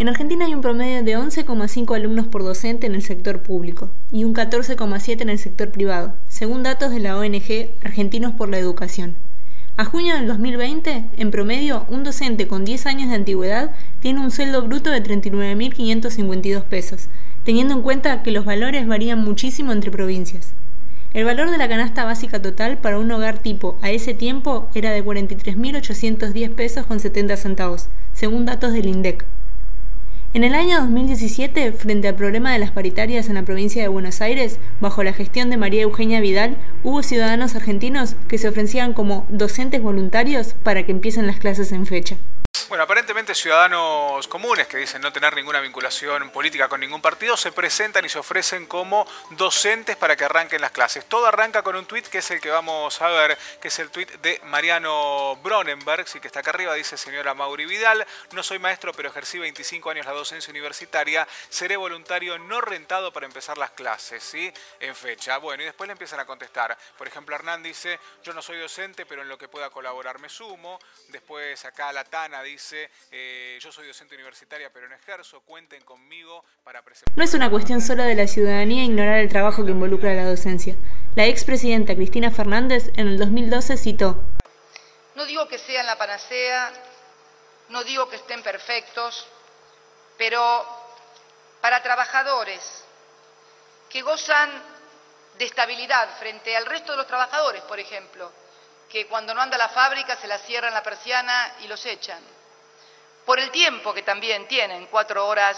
En Argentina hay un promedio de 11,5 alumnos por docente en el sector público y un 14,7 en el sector privado, según datos de la ONG Argentinos por la Educación. A junio del 2020, en promedio, un docente con 10 años de antigüedad tiene un sueldo bruto de 39.552 pesos, teniendo en cuenta que los valores varían muchísimo entre provincias. El valor de la canasta básica total para un hogar tipo a ese tiempo era de 43.810 pesos con 70 centavos, según datos del INDEC. En el año 2017, frente al problema de las paritarias en la provincia de Buenos Aires, bajo la gestión de María Eugenia Vidal, hubo ciudadanos argentinos que se ofrecían como docentes voluntarios para que empiecen las clases en fecha. Bueno, aparentemente ciudadanos comunes que dicen no tener ninguna vinculación política con ningún partido se presentan y se ofrecen como docentes para que arranquen las clases. Todo arranca con un tuit que es el que vamos a ver, que es el tuit de Mariano Bronenberg, sí que está acá arriba, dice señora Mauri Vidal, no soy maestro pero ejercí 25 años la docencia universitaria, seré voluntario no rentado para empezar las clases, ¿sí? En fecha. Bueno, y después le empiezan a contestar. Por ejemplo, Hernán dice, yo no soy docente pero en lo que pueda colaborar me sumo. Después acá la Dice, dice, eh, yo soy docente universitaria pero no ejerzo, cuenten conmigo para presentar... No es una cuestión solo de la ciudadanía ignorar el trabajo que involucra la docencia. La expresidenta Cristina Fernández en el 2012 citó, No digo que sean la panacea, no digo que estén perfectos, pero para trabajadores que gozan de estabilidad frente al resto de los trabajadores, por ejemplo, que cuando no anda la fábrica se la cierran la persiana y los echan por el tiempo que también tienen, cuatro horas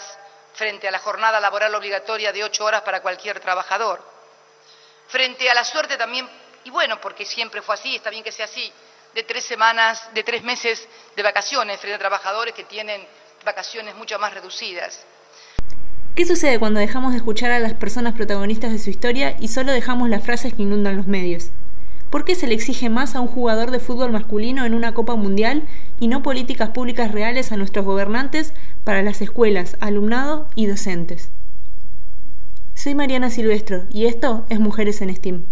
frente a la jornada laboral obligatoria de ocho horas para cualquier trabajador, frente a la suerte también, y bueno, porque siempre fue así, está bien que sea así, de tres semanas, de tres meses de vacaciones frente a trabajadores que tienen vacaciones mucho más reducidas. ¿Qué sucede cuando dejamos de escuchar a las personas protagonistas de su historia y solo dejamos las frases que inundan los medios? ¿Por qué se le exige más a un jugador de fútbol masculino en una Copa Mundial y no políticas públicas reales a nuestros gobernantes para las escuelas, alumnado y docentes? Soy Mariana Silvestro y esto es Mujeres en STEAM.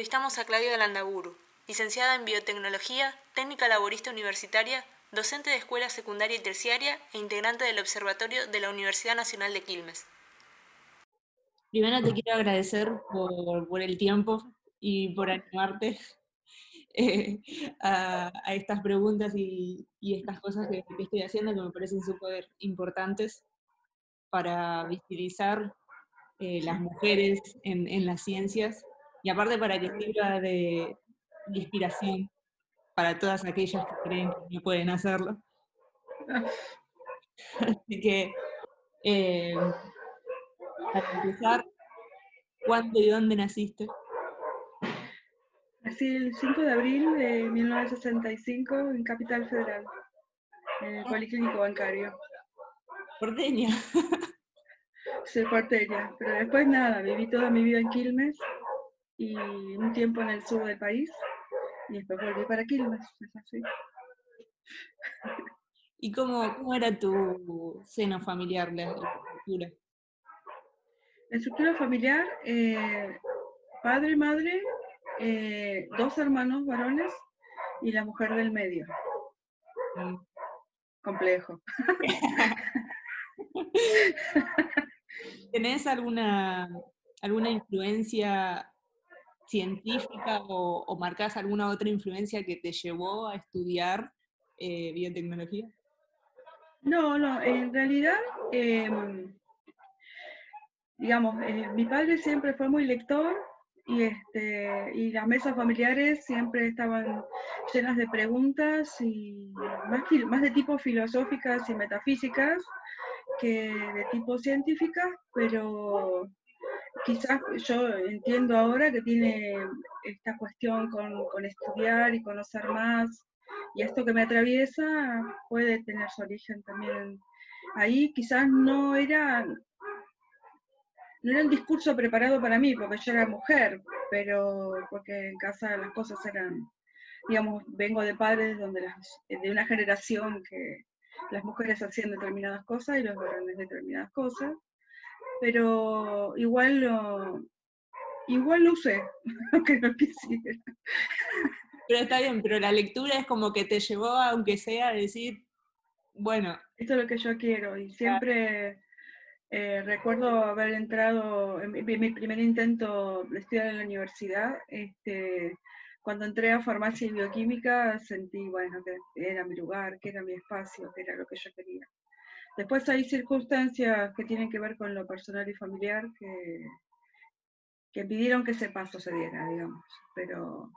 Entrevistamos a Claudia Landaburu, licenciada en Biotecnología, técnica laborista universitaria, docente de escuela secundaria y terciaria e integrante del Observatorio de la Universidad Nacional de Quilmes. Primero te quiero agradecer por, el tiempo y por animarte eh, a, estas preguntas y, estas cosas que, estoy haciendo que me parecen súper importantes para visibilizar eh, las mujeres en, en las ciencias y aparte para que sirva de, inspiración para todas aquellas que creen que no pueden hacerlo. Así que, eh, para empezar, ¿cuándo y dónde naciste? Nací el 5 de abril de 1965 en Capital Federal, en el Policlínico Bancario. Porteña. Soy porteña, pero después nada, viví toda mi vida en Quilmes y un tiempo en el sur del país y después volví para Quilmes, es así. ¿Y cómo, cómo, era tu seno familiar, la, estructura? La estructura familiar, eh, padre, madre, eh, dos hermanos varones y la mujer del medio. Mm. Complejo. ¿Tenés alguna, alguna influencia científica o, marcás alguna otra influencia que te llevó a estudiar eh, biotecnología? No, no, en realidad, em, digamos, eh, mi padre siempre fue muy lector y, este, y las mesas familiares siempre estaban llenas de preguntas y más, más de tipo filosóficas y metafísicas que de tipo científicas, pero quizás yo entiendo ahora que tiene esta cuestión con, con, estudiar y conocer más, y esto que me atraviesa puede tener su origen también ahí. Quizás no era, no era un discurso preparado para mí, porque yo era mujer, pero porque en casa las cosas eran, digamos, vengo de padres donde las, de una generación que las mujeres hacían determinadas cosas y los varones determinadas cosas pero igual lo, igual lo usé, aunque no quisiera. Pero está bien, pero la lectura es como que te llevó, aunque sea, a decir, bueno. Esto es lo que yo quiero, y siempre eh, recuerdo haber entrado, en mi, mi, primer intento de estudiar en la universidad, este, cuando entré a farmacia y bioquímica sentí, bueno, que era mi lugar, que era mi espacio, que era lo que yo quería. Después hay circunstancias que tienen que ver con lo personal y familiar que, que impidieron que ese paso se diera, digamos. Pero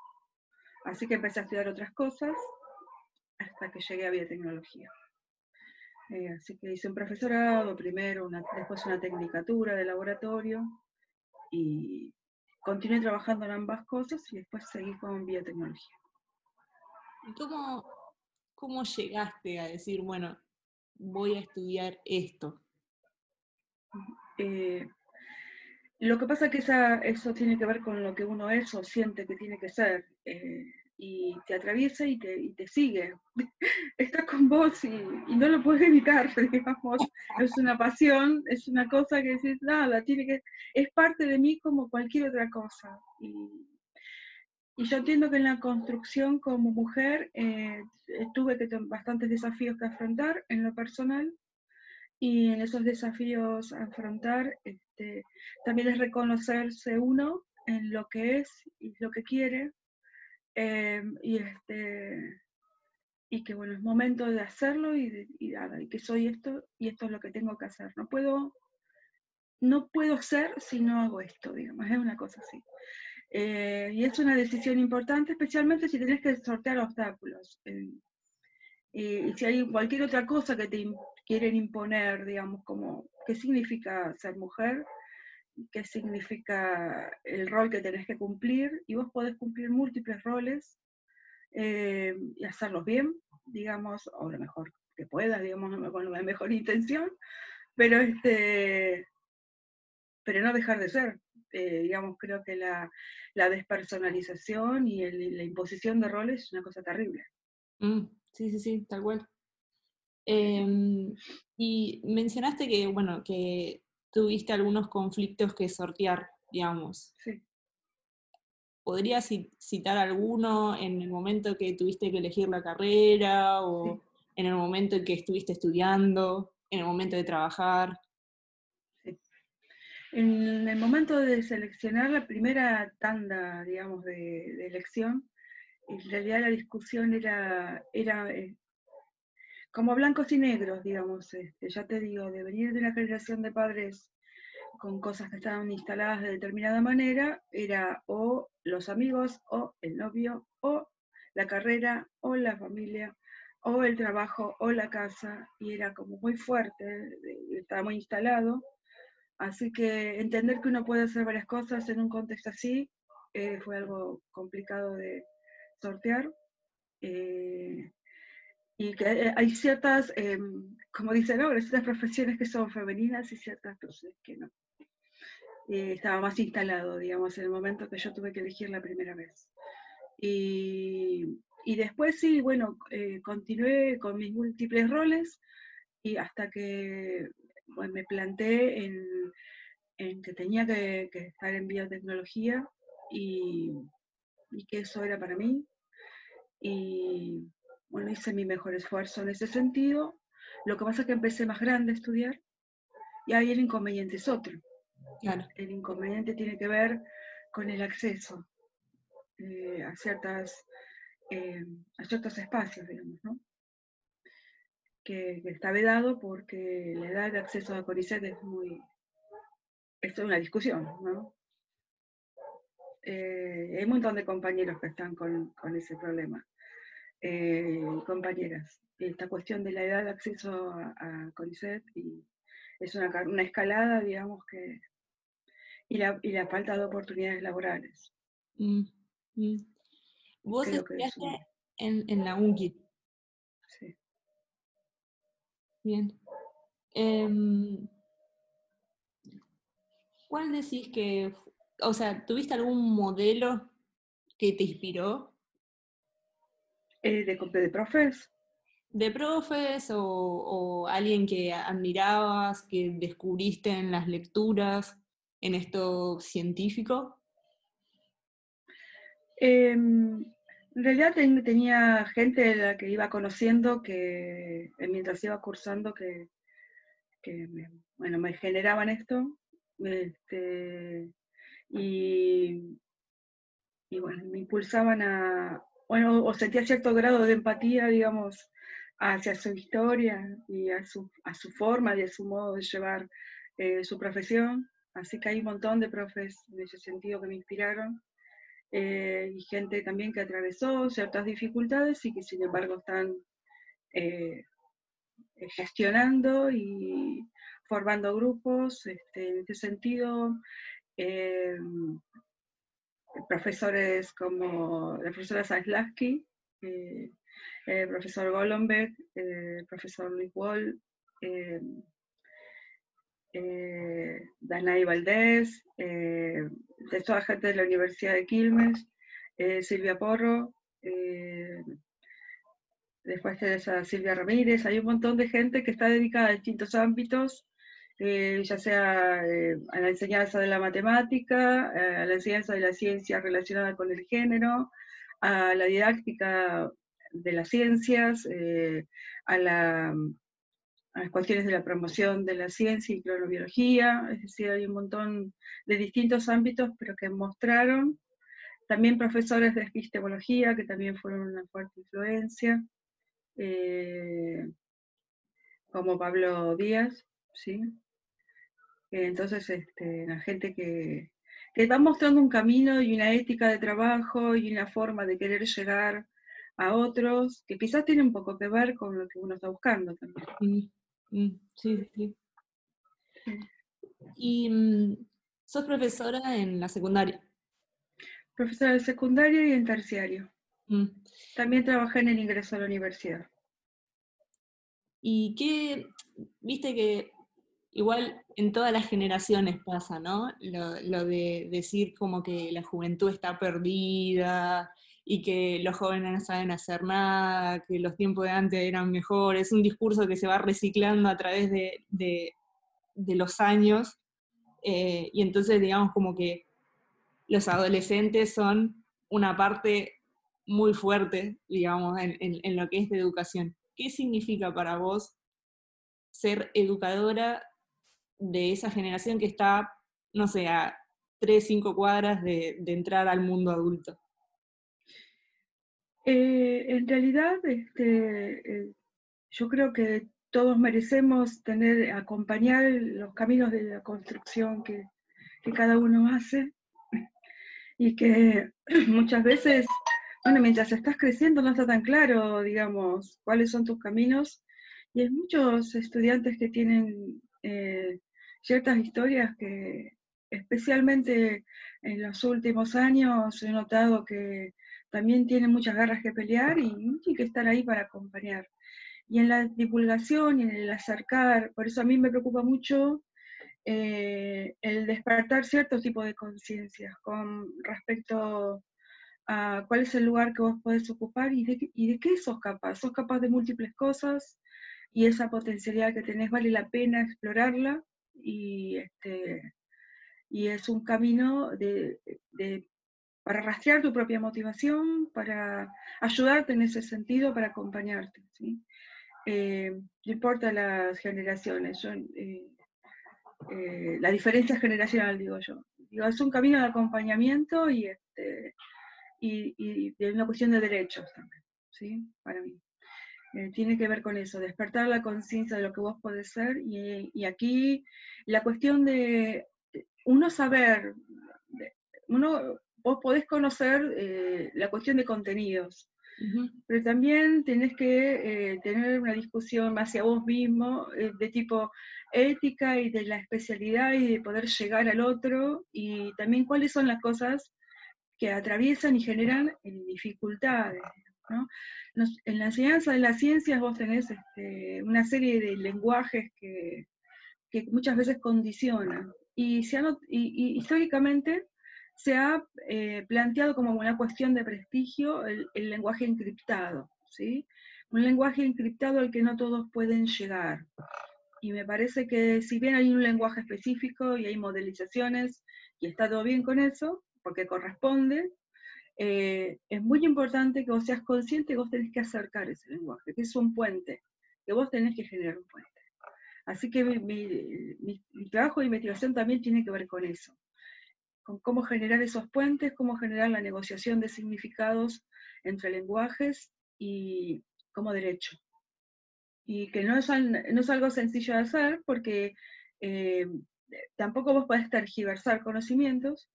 así que empecé a estudiar otras cosas hasta que llegué a biotecnología. Eh, así que hice un profesorado primero, después una tecnicatura de laboratorio y continué trabajando en ambas cosas y después seguí con biotecnología. ¿Y cómo, cómo llegaste a decir, bueno, voy a estudiar esto? Eh, lo que pasa es que eso tiene que ver con lo que uno es o siente que tiene que ser. Eh, y te atraviesa y te, sigue. Está con vos y, y, no lo puedes evitar, digamos. Es una pasión, es una cosa que decís, nada, tiene que, es parte de mí como cualquier otra cosa. Y, y yo entiendo que en la construcción como mujer eh, tuve que bastantes desafíos que afrontar en lo personal y en esos desafíos a afrontar este, también es reconocerse uno en lo que es y lo que quiere eh, y, este, y que bueno, es momento de hacerlo y, de, y, y que soy esto y esto es lo que tengo que hacer. No puedo, no puedo ser si no hago esto, digamos, es una cosa así. Eh, y es una decisión importante, especialmente si tenés que sortear obstáculos. Eh, y si hay cualquier otra cosa que te quieren imponer, digamos, como qué significa ser mujer, qué significa el rol que tenés que cumplir, y vos podés cumplir múltiples roles eh, y hacerlos bien, digamos, o lo mejor que puedas, digamos, con la mejor intención, pero, este, pero no dejar de ser. Eh, digamos, creo que la, la despersonalización y el, la imposición de roles es una cosa terrible. Mm, sí, sí, sí, tal cual. Eh, y mencionaste que, bueno, que tuviste algunos conflictos que sortear, digamos. Sí. ¿Podrías citar alguno en el momento que tuviste que elegir la carrera o sí. en el momento en que estuviste estudiando, en el momento de trabajar? En el momento de seleccionar la primera tanda, digamos, de, elección, en realidad la discusión era, era eh, como blancos y negros, digamos, este, ya te digo, de venir de una generación de padres con cosas que estaban instaladas de determinada manera, era o los amigos, o el novio, o la carrera, o la familia, o el trabajo, o la casa, y era como muy fuerte, estaba muy instalado Así que entender que uno puede hacer varias cosas en un contexto así eh, fue algo complicado de sortear. Eh, y que eh, hay ciertas, eh, como dicen ahora, ciertas profesiones que son femeninas y ciertas que no. estaba más instalado, digamos, en el momento que yo tuve que elegir la primera vez. Y, y después sí, bueno, continué con mis múltiples roles y hasta que pues me planté en, en que tenía que, que, estar en biotecnología y, y que eso era para mí. Y bueno, hice mi mejor esfuerzo en ese sentido. Lo que pasa es que empecé más grande a estudiar y ahí el inconveniente es otro. El inconveniente tiene que ver con el acceso eh, a, ciertas, eh, a ciertos espacios, digamos, ¿no? Que, está vedado porque la edad de acceso a CONICET es muy... Esto es una discusión, ¿no? Eh, hay un montón de compañeros que están con, ese problema, compañeras. Esta cuestión de la edad de acceso a, a CONICET y es una, una escalada, digamos, que y la, y la falta de oportunidades laborales. Mm, mm. Vos estudiaste en, en, la UNGIT. Sí. Bien. Em, ¿Cuál decís que, o sea, tuviste algún modelo que te inspiró? Eh, de, de profes. De profes o, o, alguien que admirabas, que descubriste en las lecturas en esto científico? Em, en realidad tenía gente que iba conociendo que eh, mientras iba cursando que, me, bueno, me generaban esto. Este, y, y, bueno, me impulsaban a, bueno, o sentía cierto grado de empatía, digamos, hacia su historia y a su, a su forma y a su modo de llevar eh, su profesión. Así que hay un montón de profes en ese sentido que me inspiraron eh, y gente también que atravesó ciertas dificultades y que sin embargo están eh, gestionando y formando grupos. Este, en este sentido, eh, profesores como la profesora Zaslavsky, el profesor Golombek, el profesor Luis Wall, eh, Danay Valdés, eh, de toda gente de la Universidad de Quilmes, eh, Silvia Porro, eh, después de esa Silvia Ramírez, hay un montón de gente que está dedicada a distintos ámbitos, ya sea a la enseñanza de la matemática, a la enseñanza de la ciencia relacionada con el género, a la didáctica de las ciencias, a la a las cuestiones de la promoción de la ciencia y cronobiología, es decir, hay un montón de distintos ámbitos, pero que mostraron también profesores de epistemología, que también fueron una fuerte influencia, eh, como Pablo Díaz, ¿sí? Entonces, este, la gente que, que va mostrando un camino y una ética de trabajo y una forma de querer llegar a otros, que quizás tiene un poco que ver con lo que uno está buscando también. Mm, sí, sí. Y mm, sos profesora en la secundaria. Profesora de secundaria y en terciario. Mm. También trabajé en el ingreso a la universidad. ¿Y qué, viste que igual en todas las generaciones pasa, ¿no? Lo, lo, de decir como que la juventud está perdida, y que los jóvenes no saben hacer nada, que los tiempos de antes eran mejores, es un discurso que se va reciclando a través de, de, los años, eh, y entonces digamos como que los adolescentes son una parte muy fuerte, digamos, en, en, lo que es de educación. ¿Qué significa para vos ser educadora de esa generación que está, no sé, a tres, cinco cuadras de, de entrar al mundo adulto? Eh, en realidad, este, eh, yo creo que todos merecemos tener, acompañar los caminos de la construcción que, cada uno hace. Y que muchas veces, bueno, mientras estás creciendo no está tan claro, digamos, cuáles son tus caminos. Y hay muchos estudiantes que tienen eh, ciertas historias que especialmente en los últimos años he notado que también tienen muchas garras que pelear y, que estar ahí para acompañar. Y en la divulgación y en el acercar, por eso a mí me preocupa mucho eh, el despertar cierto tipo de conciencia con respecto a cuál es el lugar que vos podés ocupar y de, qué sos capaz. Sos capaz de múltiples cosas y esa potencialidad que tenés vale la pena explorarla y, este, y es un camino de para rastrear tu propia motivación, para ayudarte en ese sentido, para acompañarte. ¿sí? Eh, no importa las generaciones, eh, eh, la diferencia generacional, digo yo. Es un camino de acompañamiento y, este, y, y, una cuestión de derechos también, ¿sí? Para mí. tiene que ver con eso, despertar la conciencia de lo que vos podés ser y, y aquí la cuestión de uno saber, uno vos podés conocer eh, la cuestión de contenidos, pero también tenés que eh, tener una discusión hacia vos mismo eh, de tipo ética y de la especialidad y de poder llegar al otro y también cuáles son las cosas que atraviesan y generan dificultades. en la enseñanza de las ciencias vos tenés este, una serie de lenguajes que, muchas veces condicionan. Y, se y históricamente se ha eh, planteado como una cuestión de prestigio el, lenguaje encriptado, ¿sí? Un lenguaje encriptado al que no todos pueden llegar. Y me parece que si bien hay un lenguaje específico y hay modelizaciones, y está todo bien con eso, porque corresponde, eh, es muy importante que vos seas consciente que vos tenés que acercar ese lenguaje, que es un puente, que vos tenés que generar un puente. Así que mi trabajo de investigación también tiene que ver con eso con cómo generar esos puentes, cómo generar la negociación de significados entre lenguajes y como derecho. Y que no es, no es algo sencillo de hacer porque eh, tampoco vos podés tergiversar conocimientos,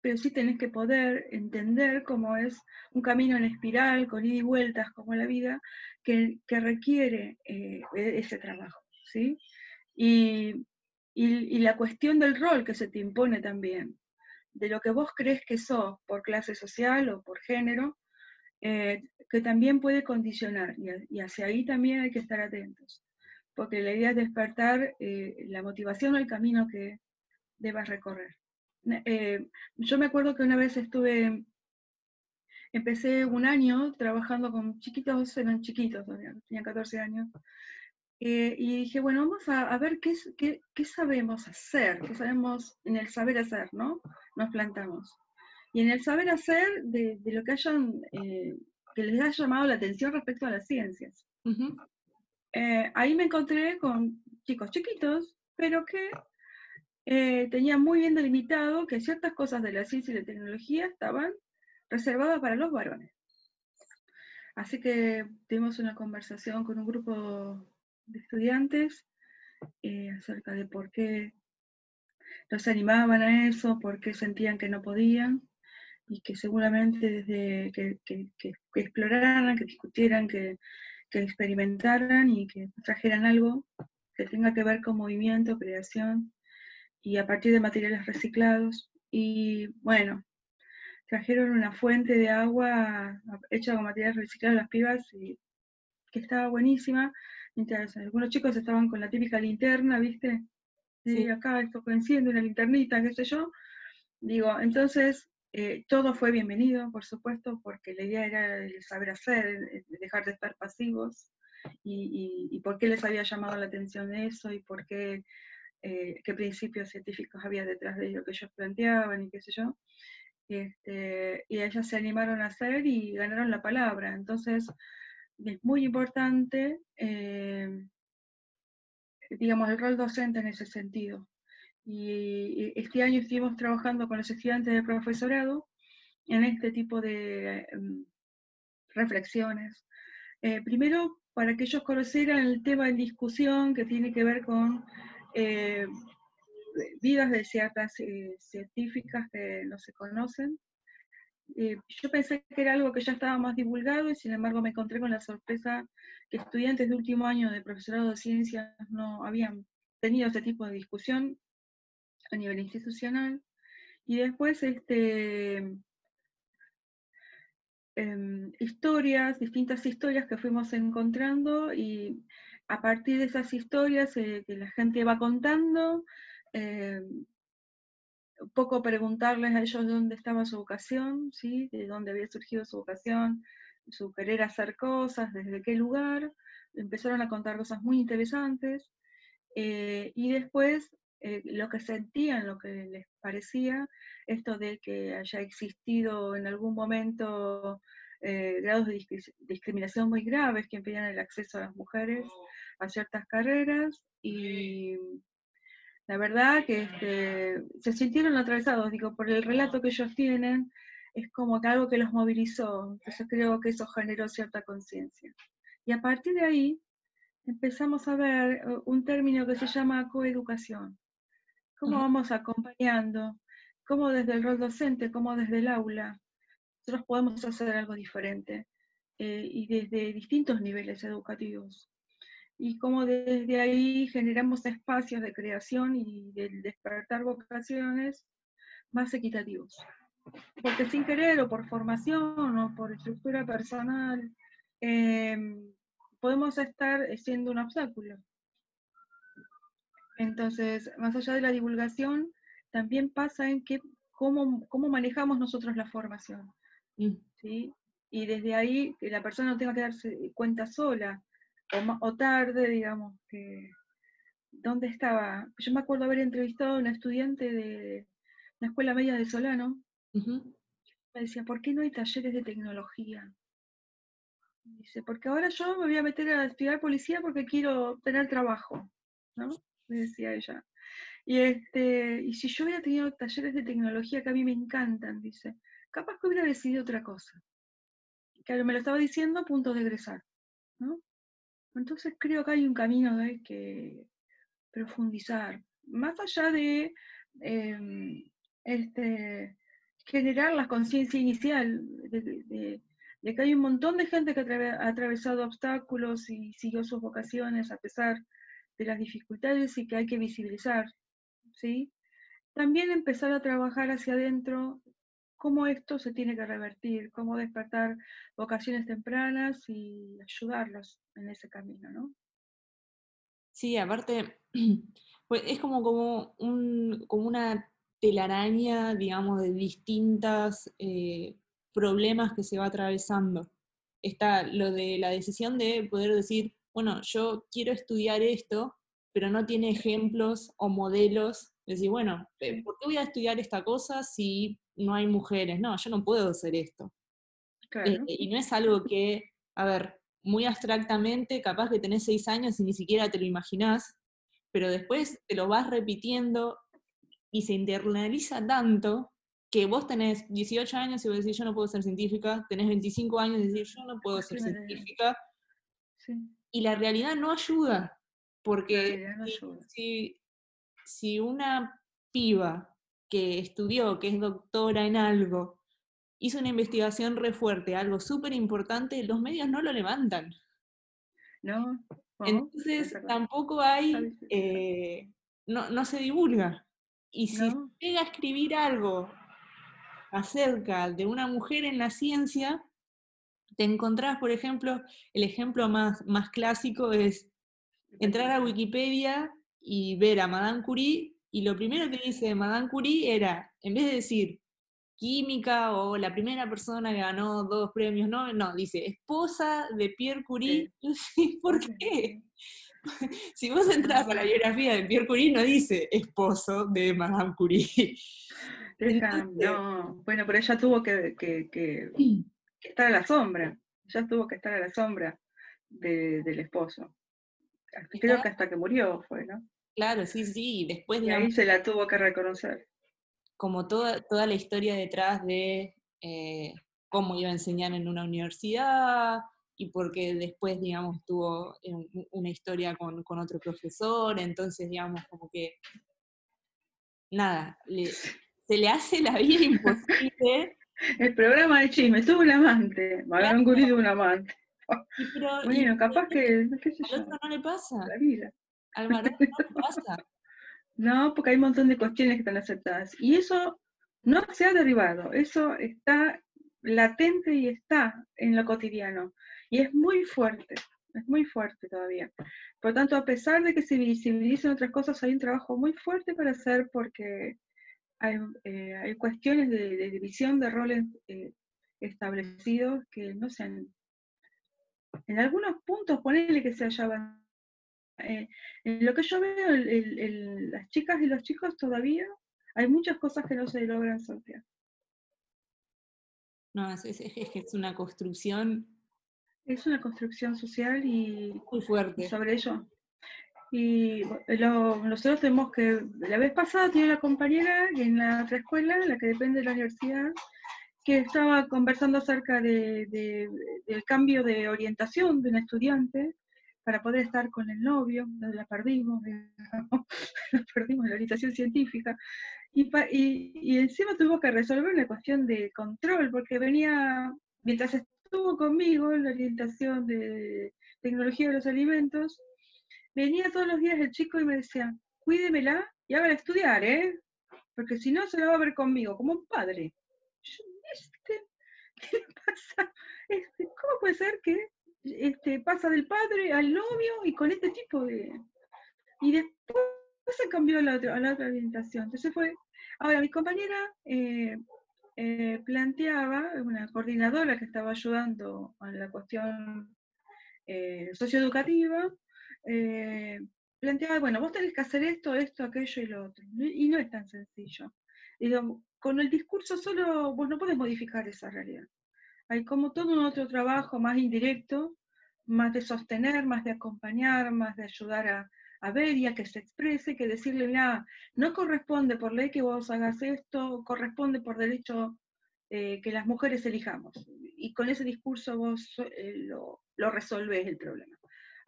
pero sí tenés que poder entender cómo es un camino en espiral, con ida y vueltas, como la vida, que, requiere eh, e-, ese trabajo. ¿sí? Y y, la cuestión del rol que se te impone también, de lo que vos crees que sos por clase social o por género, eh, que también puede condicionar, y, hacia ahí también hay que estar atentos, porque la idea es despertar eh, la motivación o el camino que debas recorrer. Eh, yo me acuerdo que una vez estuve, empecé un año trabajando con chiquitos, eran chiquitos, tenían 14 años, eh, y dije, bueno, vamos a, ver qué, qué, qué, sabemos hacer, qué sabemos en el saber hacer, ¿no? Nos plantamos. Y en el saber hacer de, de lo que hayan, eh, que les haya llamado la atención respecto a las ciencias. Eh, ahí me encontré con chicos chiquitos, pero que tenían muy bien delimitado que ciertas cosas de la ciencia y la tecnología estaban reservadas para los varones. Así que tuvimos una conversación con un grupo estudiantes eh, acerca de por qué los animaban a eso, por qué sentían que no podían y que seguramente desde que, exploraran, que discutieran, que, experimentaran y que trajeran algo que tenga que ver con movimiento, creación y a partir de materiales reciclados. Y bueno, trajeron una fuente de agua hecha con materiales reciclados las pibas y que estaba buenísima algunos chicos estaban con la típica linterna, ¿viste? Sí. acá esto enciende una linternita, qué sé yo. Digo, entonces eh, todo fue bienvenido, por supuesto, porque la idea era el saber hacer, dejar de estar pasivos, y, por qué les había llamado la atención eso, y por qué, eh, qué principios científicos había detrás de lo que ellos planteaban, y qué sé yo. Este, y ellas se animaron a hacer y ganaron la palabra. Entonces, es muy importante, eh, digamos, el rol docente en ese sentido. Y este año estuvimos trabajando con los estudiantes de profesorado en este tipo de em, reflexiones. Eh, primero, para que ellos conocieran el tema en discusión que tiene que ver con eh, vidas de ciertas científicas que no se conocen, eh, yo pensé que era algo que ya estaba más divulgado y sin embargo me encontré con la sorpresa que estudiantes de último año de profesorado de ciencias no habían tenido ese tipo de discusión a nivel institucional. Y después, este, em, historias, distintas historias que fuimos encontrando y a partir de esas historias eh, que la gente va contando, em, un poco preguntarles a ellos dónde estaba su vocación, ¿sí? de dónde había surgido su vocación, su querer hacer cosas, desde qué lugar. Empezaron a contar cosas muy interesantes. Eh, y después eh, lo que sentían, lo que les parecía, esto de que haya existido en algún momento eh, grados de discriminación muy graves que impedían el acceso a las mujeres a ciertas carreras y la verdad que este, se sintieron atravesados, digo, por el relato que ellos tienen, es como que algo que los movilizó, entonces creo que eso generó cierta conciencia. Y a partir de ahí empezamos a ver eh, un término que se llama coeducación, cómo vamos acompañando, cómo desde el rol docente, cómo desde el aula, nosotros podemos hacer algo diferente eh, y desde distintos niveles educativos y cómo desde ahí generamos espacios de creación y de despertar vocaciones más equitativos. Porque sin querer o por formación o por estructura personal, em, podemos estar siendo un obstáculo. Entonces, más allá de la divulgación, también pasa en que cómo, cómo manejamos nosotros la formación. Mm. ¿sí? Y desde ahí que la persona no tenga que darse cuenta sola, o, tarde, digamos, que dónde estaba. Yo me acuerdo haber entrevistado a una estudiante de la escuela media de Solano. Me decía, ¿por qué no hay talleres de tecnología? Dice, porque ahora yo me voy a meter a estudiar policía porque quiero tener trabajo, ¿no? Me decía ella. Y, este, y si yo hubiera tenido talleres de tecnología que a mí me encantan, dice, capaz que hubiera decidido otra cosa. Que me lo estaba diciendo a punto de egresar, ¿no? Entonces creo que hay un camino de que profundizar, más allá de em, este, generar la conciencia inicial de, que hay un montón de gente que ha atravesado obstáculos y siguió sus vocaciones a pesar de las dificultades y que hay que visibilizar, ¿sí? También empezar a trabajar hacia adentro cómo esto se tiene que revertir, cómo despertar vocaciones tempranas y ayudarlos en ese camino, ¿no? Sí, aparte, pues es como, como, un, como una telaraña, digamos, de distintos eh, problemas que se va atravesando. Está lo de la decisión de poder decir, bueno, yo quiero estudiar esto, pero no tiene ejemplos o modelos. Decir, bueno, ¿por qué voy a estudiar esta cosa si no hay mujeres, no, yo no puedo hacer esto. Eh, y no es algo que, a ver, muy abstractamente, capaz que tenés seis años y ni siquiera te lo imaginás, pero después te lo vas repitiendo y se internaliza tanto que vos tenés 18 años y vos decís yo no puedo ser científica, tenés 25 años y decís yo no puedo ser científica, y la realidad no ayuda, porque si una piba que estudió, que es doctora en algo, hizo una investigación re fuerte, algo súper importante, los medios no lo levantan. No. Entonces tampoco hay, eh, no, se divulga. Y si llega a escribir algo acerca de una mujer en la ciencia, te encontrás, por ejemplo, el ejemplo más, más clásico es entrar a Wikipedia y ver a Madame Curie y lo primero que dice Madame Curie era, en vez de decir química o la primera persona que ganó dos premios no no, dice esposa de Pierre Curie. ¿Por qué? si vos entras a la biografía de Pierre Curie, no dice esposo de Madame Curie. no, bueno, pero ella tuvo que, que, estar a la sombra. Ella tuvo que estar a la sombra del esposo. Creo que hasta que murió fue, ¿no? Claro, sí, sí, después de... ahí se la tuvo que reconocer. Como toda, toda la historia detrás de eh, cómo iba a enseñar en una universidad y porque después, digamos, tuvo eh, una historia con, otro profesor, entonces, digamos, como que, nada, se le hace la vida imposible. El programa de chisme, tuvo un amante, Madame Curie un amante. bueno, capaz que, qué sé yo, no le pasa. La vida. No pasa. No, porque hay un montón de cuestiones que están aceptadas. Y eso no se ha derribado, eso está latente y está en lo cotidiano. Y es muy fuerte, es muy fuerte todavía. Por lo tanto, a pesar de que se visibilicen otras cosas, hay un trabajo muy fuerte para hacer porque hay, eh, cuestiones de, división de roles eh, establecidos que no se han... En algunos puntos, ponerle que se haya eh, en lo que yo veo, las chicas y los chicos todavía hay muchas cosas que no se logran sortear. No, es, es, es una construcción. Es una construcción social y, muy fuerte. sobre ello. Y nosotros tenemos que, la vez pasada tenía una compañera en la otra escuela, la que depende de la universidad, que estaba conversando acerca de, del cambio de orientación de un estudiante para poder estar con el novio, la perdimos, la perdimos la orientación científica, y, y, encima tuvimos que resolver una cuestión de control, porque venía, mientras estuvo conmigo en la orientación de tecnología de los alimentos, venía todos los días el chico y me decía, cuídemela y hágala estudiar, ¿eh? Porque si no se la va a ver conmigo, como un padre. Este, ¿Qué pasa? Este, ¿Cómo puede ser que este, pasa del padre al novio y con este tipo de... Y después se cambió a la otra, a la otra orientación. Entonces fue... Ahora, mi compañera eh, eh, planteaba, una coordinadora que estaba ayudando a la cuestión eh, socioeducativa, eh, planteaba, bueno, vos tenés que hacer esto, esto, aquello y lo otro. Y no es tan sencillo. con el discurso solo vos no podés modificar esa realidad. Hay como todo un otro trabajo más indirecto, más de sostener, más de acompañar, más de ayudar a, a ver y a que se exprese, que decirle, mira, no corresponde por ley que vos hagas esto, corresponde por derecho eh, que las mujeres elijamos. Y con ese discurso vos eh, lo, lo resolvés el problema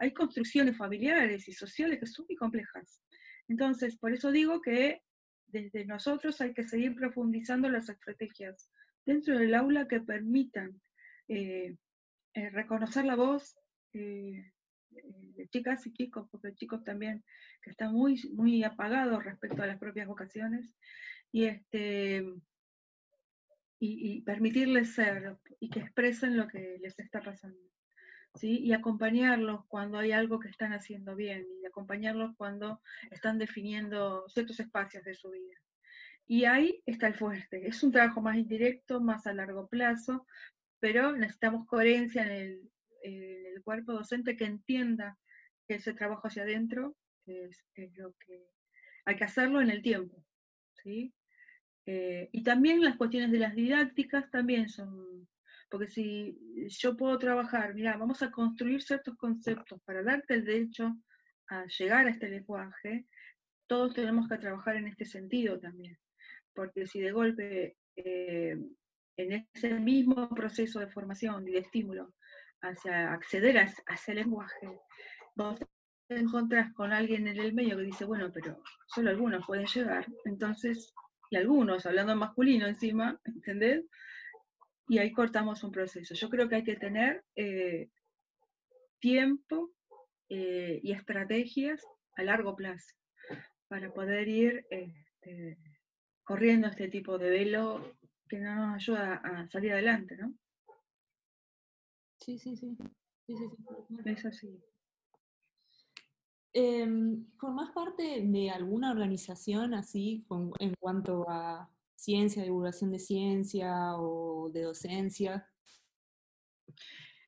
hay construcciones familiares y sociales que son muy complejas. Entonces, por eso digo que desde nosotros hay que seguir profundizando las estrategias dentro del aula que permitan eh, eh, reconocer la voz eh, de chicas y chicos, porque chicos también que están muy, muy apagados respecto a las propias vocaciones, y, este, y permitirles ser y que expresen lo que les está pasando y acompañarlos cuando hay algo que están haciendo bien y acompañarlos cuando están definiendo ciertos espacios de su vida. Y ahí está el fuerte. Es un trabajo más indirecto, más a largo plazo, pero necesitamos coherencia en el, cuerpo docente que entienda que ese trabajo hacia adentro es, lo que hay que hacerlo en el tiempo. ¿sí? Eh, y también las cuestiones de las didácticas también son porque si yo puedo trabajar, mira, vamos a construir ciertos conceptos para darte el derecho a llegar a este lenguaje, todos tenemos que trabajar en este sentido también. Porque si de golpe eh, en ese mismo proceso de formación y de estímulo hacia acceder a, ese lenguaje, vos te encontrás con alguien en el medio que dice, bueno, pero solo algunos pueden llegar, entonces, y algunos, hablando en masculino encima, ¿entendés? y ahí cortamos un proceso. Yo creo que hay que tener eh, tiempo eh, y estrategias a largo plazo para poder ir este, corriendo este tipo de velo que no nos ayuda a salir adelante, ¿no? Sí, sí, sí. sí, sí, Es así. Em, ¿Formás parte de alguna organización así en cuanto a ciencia, divulgación de ciencia o de docencia?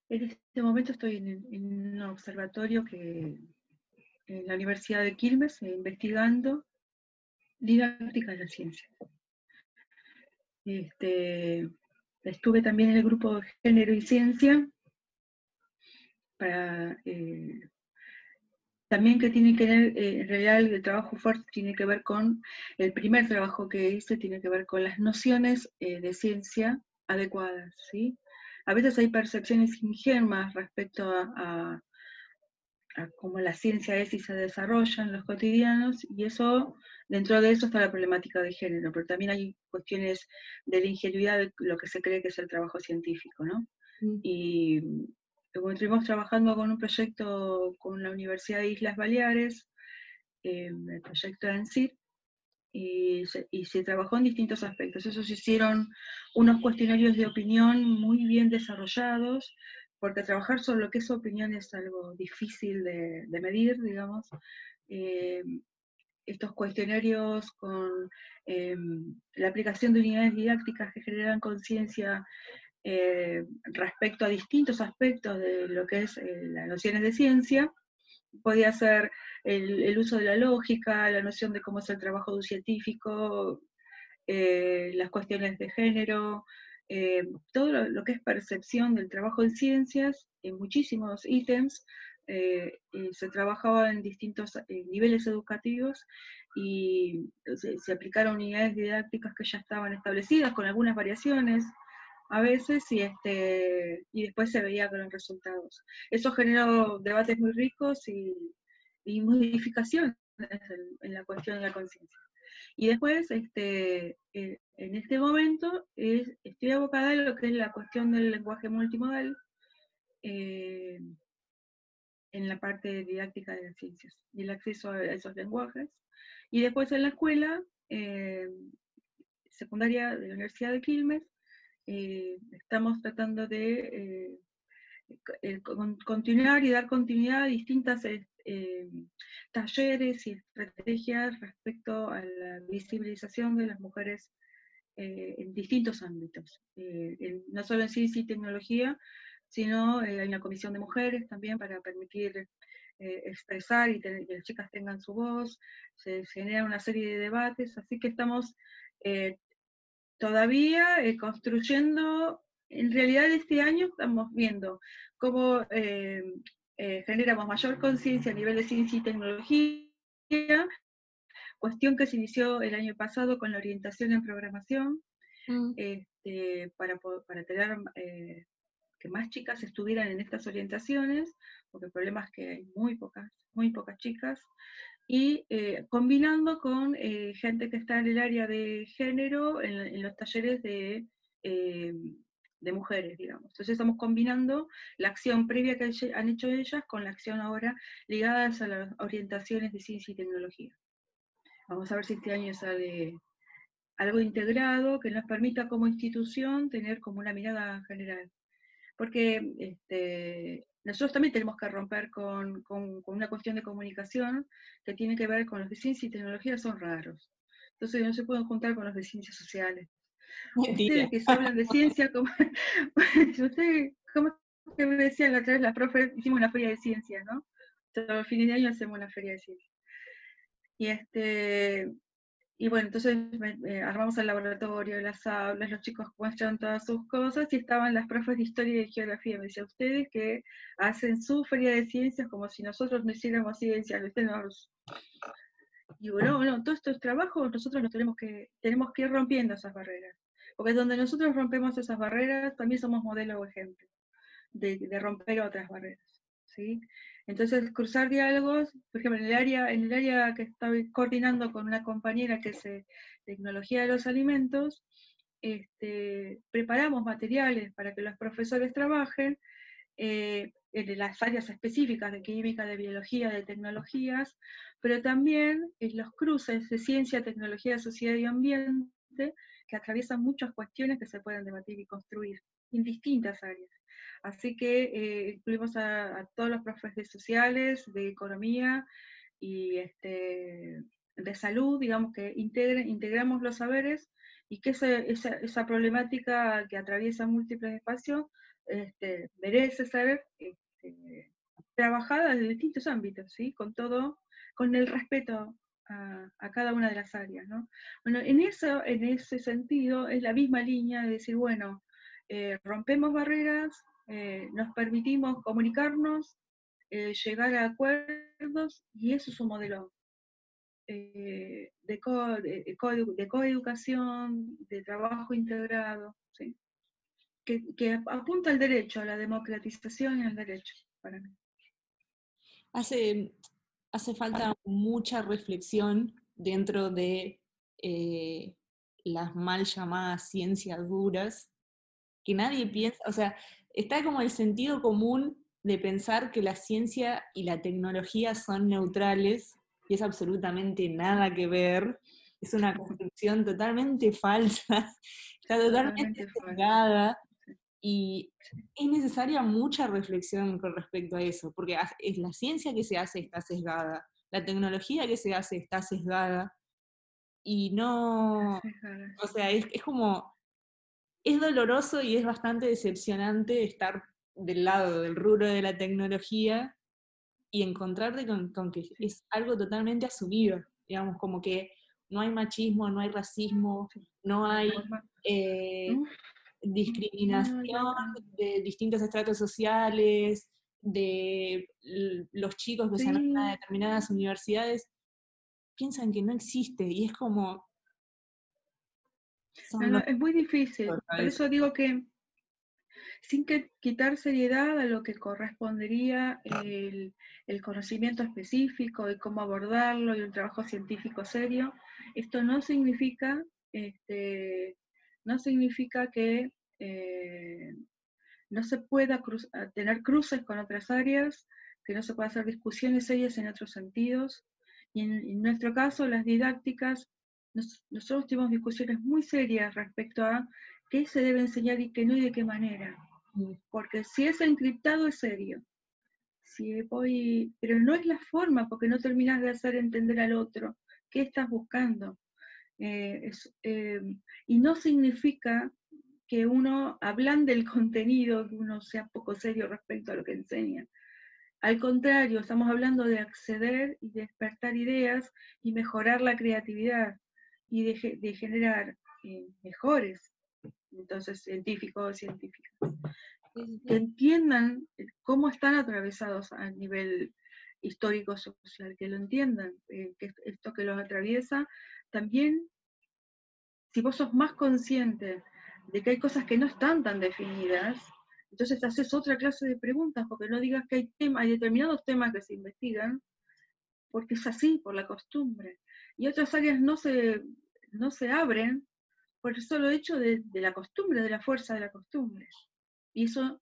En este momento estoy en, un observatorio que en la Universidad de Quilmes eh, investigando didáctica de la ciencia. Este, estuve también en el grupo de género y ciencia para eh, también que tiene que ver, eh, en realidad el trabajo fuerte tiene que ver con, el primer trabajo que hice tiene que ver con las nociones eh, de ciencia adecuadas, ¿sí? A veces hay percepciones ingenuas respecto a, cómo la ciencia es y se desarrolla en los cotidianos, y eso, dentro de eso está la problemática de género, pero también hay cuestiones de la ingenuidad de lo que se cree que es el trabajo científico, ¿no? Mm. Y estuvimos trabajando con un proyecto con la Universidad de Islas Baleares, eh, el proyecto ENSIR, y se, y se trabajó en distintos aspectos. Esos hicieron unos cuestionarios de opinión muy bien desarrollados, porque trabajar sobre lo que es opinión es algo difícil de, medir, digamos. Eh, estos cuestionarios con eh, la aplicación de unidades didácticas que generan conciencia eh, respecto a distintos aspectos de lo que es las nociones de ciencia, podía ser el, uso de la lógica, la noción de cómo es el trabajo de un científico, las cuestiones de género, eh, todo lo, que es percepción del trabajo en ciencias, en muchísimos ítems, eh, se trabajaba en distintos niveles educativos y se, aplicaron unidades didácticas que ya estaban establecidas con algunas variaciones a veces y, este, y después se veía con los resultados. Eso generó debates muy ricos y, y modificaciones en la cuestión de la conciencia. Y después, este, eh, en este momento, estoy abocada a lo que es la cuestión del lenguaje multimodal eh, en la parte didáctica de las ciencias y el acceso a esos lenguajes. Y después en la escuela eh, secundaria de la Universidad de Quilmes, estamos tratando de continuar y dar continuidad a distintas eh, talleres y estrategias respecto a la visibilización de las mujeres eh, en distintos ámbitos, eh, no solo en ciencia y tecnología, sino en la comisión de mujeres también para permitir expresar y, que las chicas tengan su voz, se, se genera una serie de debates, así que estamos todavía construyendo, en realidad este año estamos viendo cómo eh, generamos mayor conciencia a nivel de ciencia y tecnología, cuestión que se inició el año pasado con la orientación en programación, mm. este, para, para tener eh, que más chicas estuvieran en estas orientaciones, porque el problema es que hay muy pocas, muy pocas chicas, y eh, combinando con gente que está en el área de género, en los talleres de de mujeres, digamos. Entonces estamos combinando la acción previa que han hecho ellas con la acción ahora ligadas a las orientaciones de ciencia y tecnología. Vamos a ver si este año sale algo integrado que nos permita como institución tener como una mirada general. Porque este, nosotros también tenemos que romper con, con, una cuestión de comunicación que tiene que ver con los de ciencia y tecnología son raros. Entonces no se pueden juntar con los de ciencias sociales. Ustedes que hablan de ciencia, como, ustedes, ¿cómo que me decían la otra vez las profes? Hicimos una feria de ciencias, ¿no? Todo el fin de año hacemos una feria de ciencias. Y este, y bueno, entonces armamos el laboratorio, las aulas, los chicos muestran todas sus cosas y estaban las profes de historia y de geografía. Me decía, ustedes que hacen su feria de ciencias como si nosotros no hiciéramos ciencias, ustedes nos, y bueno, no, todos estos trabajos nosotros nos tenemos que, tenemos que ir rompiendo esas barreras. Porque donde nosotros rompemos esas barreras, también somos modelo o ejemplo de, de romper otras barreras. ¿sí? Entonces, cruzar diálogos, por ejemplo, en el área, en el área que estoy coordinando con una compañera que es eh, tecnología de los alimentos, este, preparamos materiales para que los profesores trabajen eh, en las áreas específicas de química, de biología, de tecnologías, pero también en los cruces de ciencia, tecnología, sociedad y ambiente, que atraviesan muchas cuestiones que se pueden debatir y construir en distintas áreas. Así que eh, incluimos a, todos los profesores sociales, de economía y este, de salud, digamos que integramos los saberes y que esa, esa, problemática que atraviesa múltiples espacios este, merece ser este, trabajada en distintos ámbitos, ¿sí? con todo, con el respeto a, cada una de las áreas. ¿no? Bueno, en, eso, en ese sentido es la misma línea de decir, bueno, eh, rompemos barreras, eh, nos permitimos comunicarnos, eh, llegar a acuerdos, y eso es un modelo de, coeducación, de trabajo integrado, que, que, apunta al derecho, a la democratización y al derecho, para mí. Hace, hace falta mucha reflexión dentro de eh, las mal llamadas ciencias duras, que nadie piensa, o sea, está como el sentido común de pensar que la ciencia y la tecnología son neutrales, y es absolutamente nada que ver, es una construcción totalmente falsa, está totalmente sesgada, y es necesaria mucha reflexión con respecto a eso, porque es la ciencia que se hace está sesgada, la tecnología que se hace está sesgada, y no, o sea, es, es como, es doloroso y es bastante decepcionante estar del lado del rubro de la tecnología y encontrarte con, que es algo totalmente asumido, digamos, como que no hay machismo, no hay racismo, no hay eh, discriminación de distintos estratos sociales, de los chicos que se van a determinadas universidades, piensan que no existe y es como... es muy difícil, por eso digo que sin que quitar seriedad a lo que correspondería el, conocimiento específico y cómo abordarlo y un trabajo científico serio, esto no significa, este, no significa que eh, no se pueda tener cruces con otras áreas, que no se pueda hacer discusiones serias en otros sentidos. Y en, nuestro caso, las didácticas, nosotros tuvimos discusiones muy serias respecto a qué se debe enseñar y qué no y de qué manera. Porque si es encriptado es serio. Si voy, pero no es la forma, porque no terminas de hacer entender al otro qué estás buscando. Eh, eh, y no significa que uno hablan del contenido, que uno sea poco serio respecto a lo que enseña. Al contrario, estamos hablando de acceder y despertar ideas y mejorar la creatividad y de, generar eh, mejores entonces científicos, científicas, que entiendan cómo están atravesados a nivel histórico-social, que lo entiendan, eh, que esto que los atraviesa, también, si vos sos más consciente de que hay cosas que no están tan definidas, entonces haces otra clase de preguntas, porque no digas que hay, hay determinados temas que se investigan, porque es así, por la costumbre. Y otras áreas no se, no se abren por el solo hecho de, la costumbre, de la fuerza de la costumbre. Y eso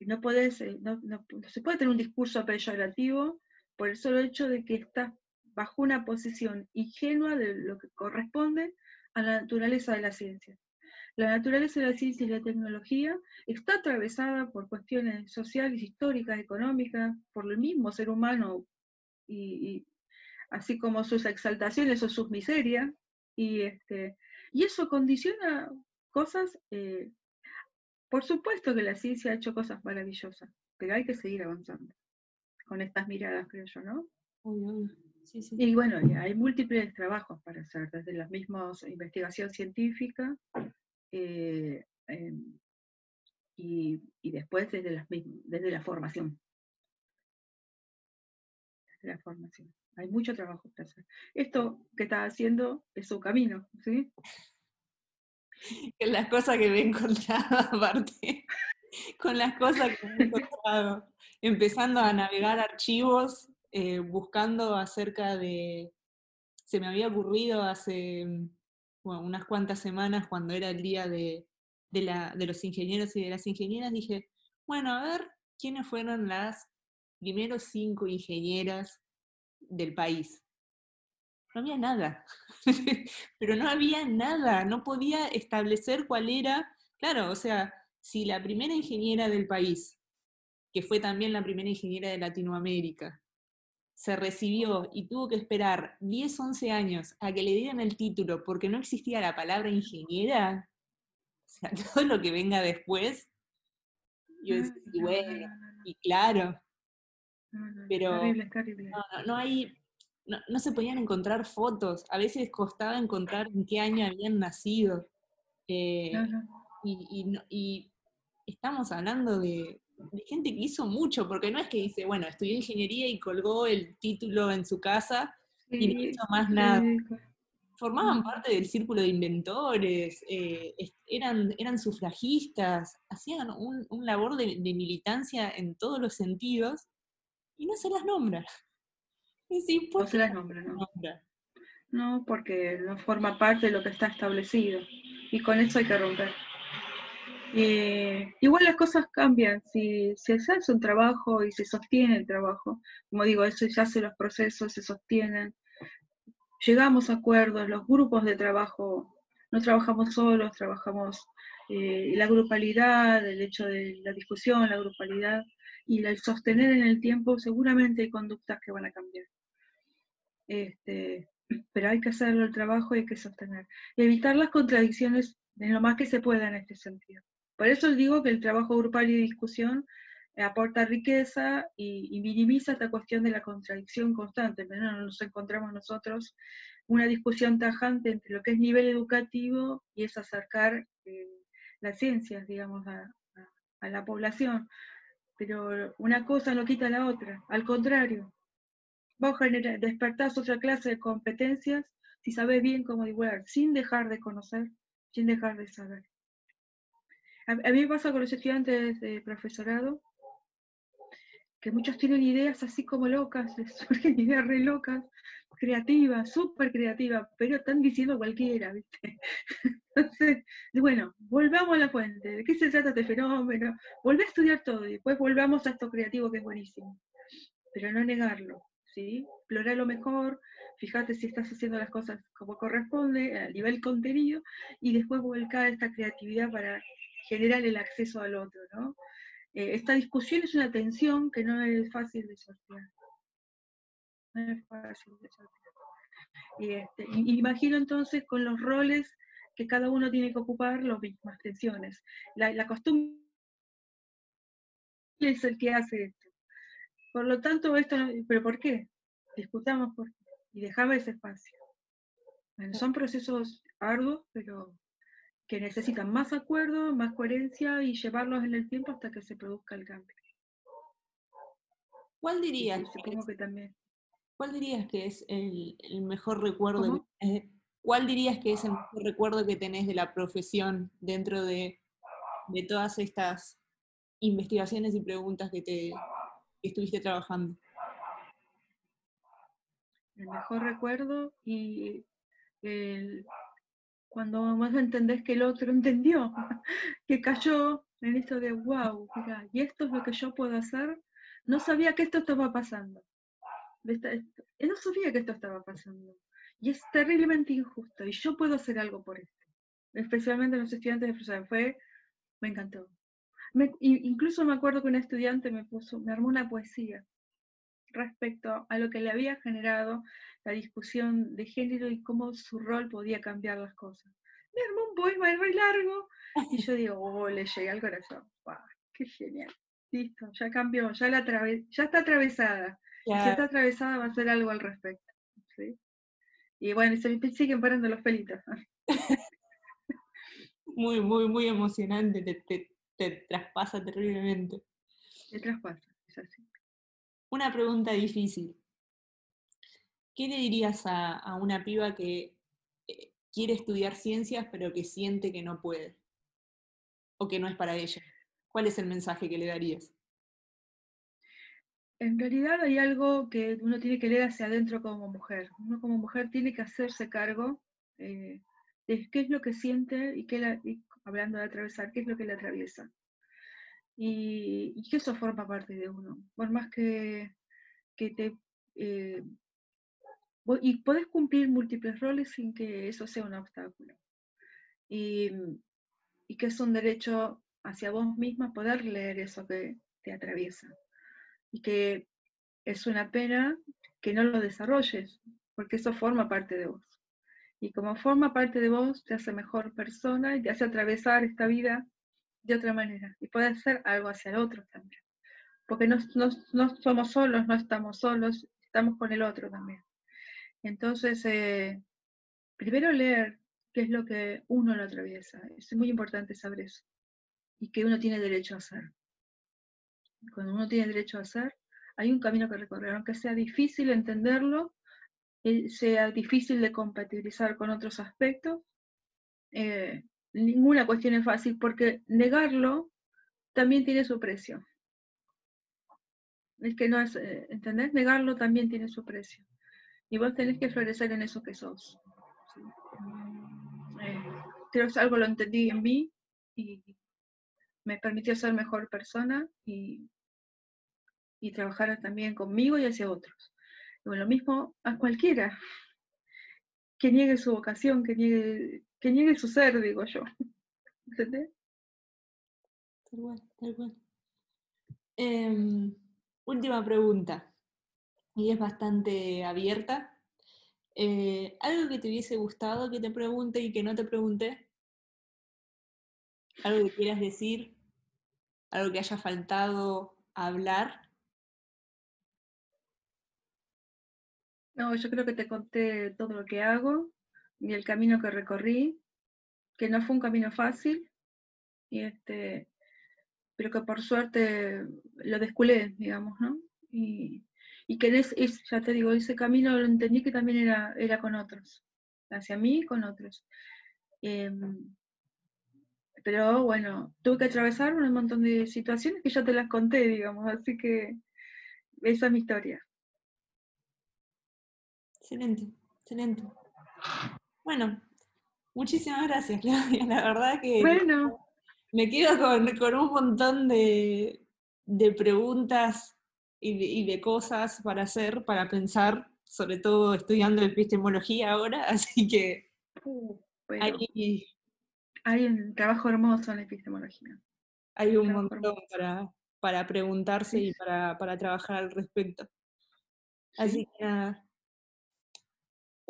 no, eh, no, no, se puede tener un discurso peyorativo por el solo hecho de que estás bajo una posición ingenua de lo que corresponde a la naturaleza de la ciencia. La naturaleza de la ciencia y la tecnología está atravesada por cuestiones sociales, históricas, económicas, por el mismo ser humano, y, así como sus exaltaciones o sus miserias, y, este, y eso condiciona cosas, eh, por supuesto que la ciencia ha hecho cosas maravillosas, pero hay que seguir avanzando con estas miradas, creo yo, ¿no? Y bueno, hay múltiples trabajos para hacer, desde las mismas investigación científica eh, em, y, después desde, las desde la formación. Desde la formación. Hay mucho trabajo para hacer. Esto que está haciendo es su camino, ¿sí? Con las cosas que me he encontrado, aparte, con las cosas que me he encontrado, empezando a navegar archivos, eh, buscando acerca de, se me había ocurrido hace unas cuantas semanas, cuando era el día de, de los ingenieros y de las ingenieras, dije, bueno, a ver, ¿quiénes fueron las primeros cinco ingenieras del país? no había nada, pero no había nada, no podía establecer cuál era, claro, o sea, si la primera ingeniera del país, que fue también la primera ingeniera de Latinoamérica, se recibió y tuvo que esperar 10, 11 años a que le dieran el título porque no existía la palabra ingeniera, o sea, todo lo que venga después, yo decía, y bueno, y claro, pero no hay, no, se podían encontrar fotos, a veces costaba encontrar en qué año habían nacido. Eh, y, estamos hablando de, gente que hizo mucho, porque no es que dice, bueno, estudió ingeniería y colgó el título en su casa y no hizo más nada. Formaban parte del círculo de inventores, eh, eran, eran sufragistas, hacían un, labor de, de militancia en todos los sentidos y no se las nombra. Sí, no se las nombra, ¿no? No, porque no forma parte de lo que está establecido. Y con eso hay que romper. Igual las cosas cambian, si, se hace un trabajo y se sostiene el trabajo, como digo, eso ya hace los procesos, se sostienen, llegamos a acuerdos, los grupos de trabajo, no trabajamos solos, trabajamos eh, la grupalidad, el hecho de la discusión, la grupalidad y el sostener en el tiempo, seguramente hay conductas que van a cambiar. Este, pero hay que hacerlo el trabajo y hay que sostener. Y evitar las contradicciones en lo más que se pueda en este sentido. Por eso digo que el trabajo grupal y discusión aporta riqueza y, minimiza esta cuestión de la contradicción constante. Pero no nos encontramos nosotros una discusión tajante entre lo que es nivel educativo y es acercar eh, las ciencias, digamos, a, la población. Pero una cosa no quita la otra, al contrario. Vos despertás otra clase de competencias si sabes bien cómo divulgar, sin dejar de conocer, sin dejar de saber. A, mí me pasa con los estudiantes de profesorado, que muchos tienen ideas así como locas, les surgen ideas re locas, creativas, súper creativas, pero están diciendo cualquiera, ¿viste? Entonces, bueno, volvamos a la fuente, ¿de qué se trata este fenómeno? Volvé a estudiar todo y después volvamos a esto creativo que es buenísimo, pero no negarlo, ¿sí? Explorar lo mejor, fíjate si estás haciendo las cosas como corresponde, a nivel contenido, y después volcar esta creatividad para generar el acceso al otro, ¿no? Eh, esta discusión es una tensión que no es fácil de sortear. No es fácil de sortear. Y, este, imagino entonces con los roles que cada uno tiene que ocupar las mismas tensiones. La, la costumbre es el que hace esto. Por lo tanto, esto, ¿pero por qué? Discutamos por qué. Y dejaba ese espacio. Bueno, son procesos arduos, pero que necesitan más acuerdo, más coherencia y llevarlos en el tiempo hasta que se produzca el cambio. ¿Cuál dirías? que, también. ¿Cuál dirías que es el, mejor recuerdo? ¿Cuál dirías que es el mejor recuerdo que tenés de la profesión dentro de, de todas estas investigaciones y preguntas que te que estuviste trabajando? El mejor recuerdo y el, cuando más entendés que el otro entendió, que cayó en esto de, wow, mira, y esto es lo que yo puedo hacer, no sabía que esto estaba pasando. no sabía que esto estaba pasando. Y es terriblemente injusto, y yo puedo hacer algo por esto. Especialmente los estudiantes de profesor. Fue, me encantó. incluso me acuerdo que un estudiante me puso, me armó una poesía respecto a lo que le había generado la discusión de género y cómo su rol podía cambiar las cosas. Me armó un poema muy largo y yo digo, oh, le llegué al corazón. ¡Qué genial! Listo, ya cambió, ya, la ya está atravesada. Si está atravesada va a hacer algo al respecto. Y bueno, se me siguen parando los pelitos. muy, muy, muy emocionante, te, te, te traspasa terriblemente. Te traspasa. Una pregunta difícil. ¿Qué le dirías a, una piba que eh, quiere estudiar ciencias pero que siente que no puede? ¿O que no es para ella? ¿Cuál es el mensaje que le darías? En realidad hay algo que uno tiene que leer hacia adentro como mujer. Uno como mujer tiene que hacerse cargo eh, de qué es lo que siente y, qué la, hablando de atravesar, qué es lo que le atraviesa y, que eso forma parte de uno. Por más que, que te... Eh, y puedes cumplir múltiples roles sin que eso sea un obstáculo. Y, y que es un derecho hacia vos misma poder leer eso que te atraviesa. Y que es una pena que no lo desarrolles, porque eso forma parte de vos. Y como forma parte de vos, te hace mejor persona y te hace atravesar esta vida de otra manera y puede hacer algo hacia el otro también. Porque no, somos solos, no estamos solos, estamos con el otro también. Entonces, eh, primero leer qué es lo que uno lo atraviesa. Es muy importante saber eso. Y que uno tiene derecho a hacer. Cuando uno tiene derecho a hacer, hay un camino que recorrer, aunque sea difícil entenderlo, eh, sea difícil de compatibilizar con otros aspectos, eh, ninguna cuestión es fácil porque negarlo también tiene su precio. Es que no es, eh, ¿entendés? Negarlo también tiene su precio. Y vos tenés que florecer en eso que sos. Eh, creo que algo lo entendí en mí y me permitió ser mejor persona y, y trabajar también conmigo y hacia otros. lo mismo a cualquiera que niegue su vocación, que niegue que niegue su ser, digo yo. ¿Entendés? Tal cual, tal cual. Em, última pregunta, y es bastante abierta. Eh, ¿Algo que te hubiese gustado que te pregunte y que no te pregunté? ¿Algo que quieras decir? ¿Algo que haya faltado hablar? No, yo creo que te conté todo lo que hago y el camino que recorrí, que no fue un camino fácil, y este, pero que por suerte lo desculé, digamos, ¿no? Y, que es, ya te digo, ese camino lo entendí que también era, era con otros, hacia mí y con otros. Em, pero bueno, tuve que atravesar un montón de situaciones que ya te las conté, digamos, así que esa es mi historia. Excelente, excelente. Bueno, muchísimas gracias, Claudia. La verdad que bueno. me quedo con, un montón de, preguntas y de, cosas para hacer, para pensar, sobre todo estudiando epistemología ahora, así que uh, hay, un trabajo hermoso en la epistemología. Hay un montón para, preguntarse y para, trabajar al respecto. Así que nada,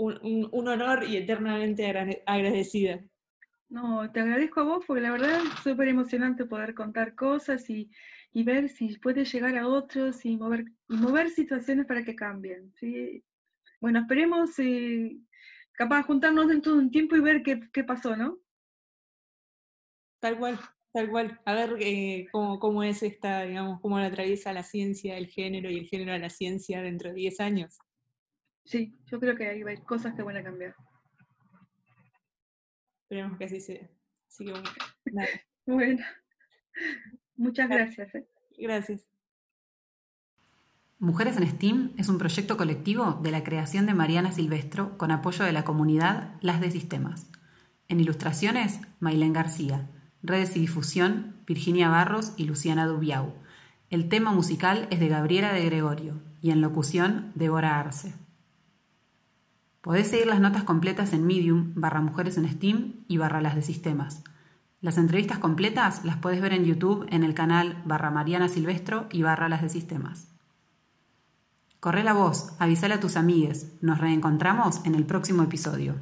un, honor y eternamente agradecida. No, te agradezco a vos porque la verdad es súper emocionante poder contar cosas y, ver si puede llegar a otros y mover, y mover situaciones para que cambien. ¿sí? Bueno, esperemos eh, capaz juntarnos dentro de un tiempo y ver qué, qué pasó, ¿no? Tal cual, tal cual. A ver eh, cómo, cómo es esta, digamos, cómo la atraviesa la ciencia, el género y el género de la ciencia dentro de 10 años. Sí, yo creo que hay, cosas que van a cambiar. Esperemos que así sea. Así que bueno, muchas gracias. ¿eh? Gracias. Mujeres en STEAM es un proyecto colectivo de la creación de Mariana Silvestro con apoyo de la comunidad Las de Sistemas. En ilustraciones, Mailén García. Redes y difusión, Virginia Barros y Luciana Dubiau. El tema musical es de Gabriela de Gregorio y en locución, Débora Arce. Podés seguir las notas completas en Medium, barra Mujeres en STEAM y barra las de Sistemas. Las entrevistas completas las podés ver en YouTube en el canal barra Mariana Silvestro y barra las de Sistemas. Corre la voz, avísale a tus amigues. Nos reencontramos en el próximo episodio.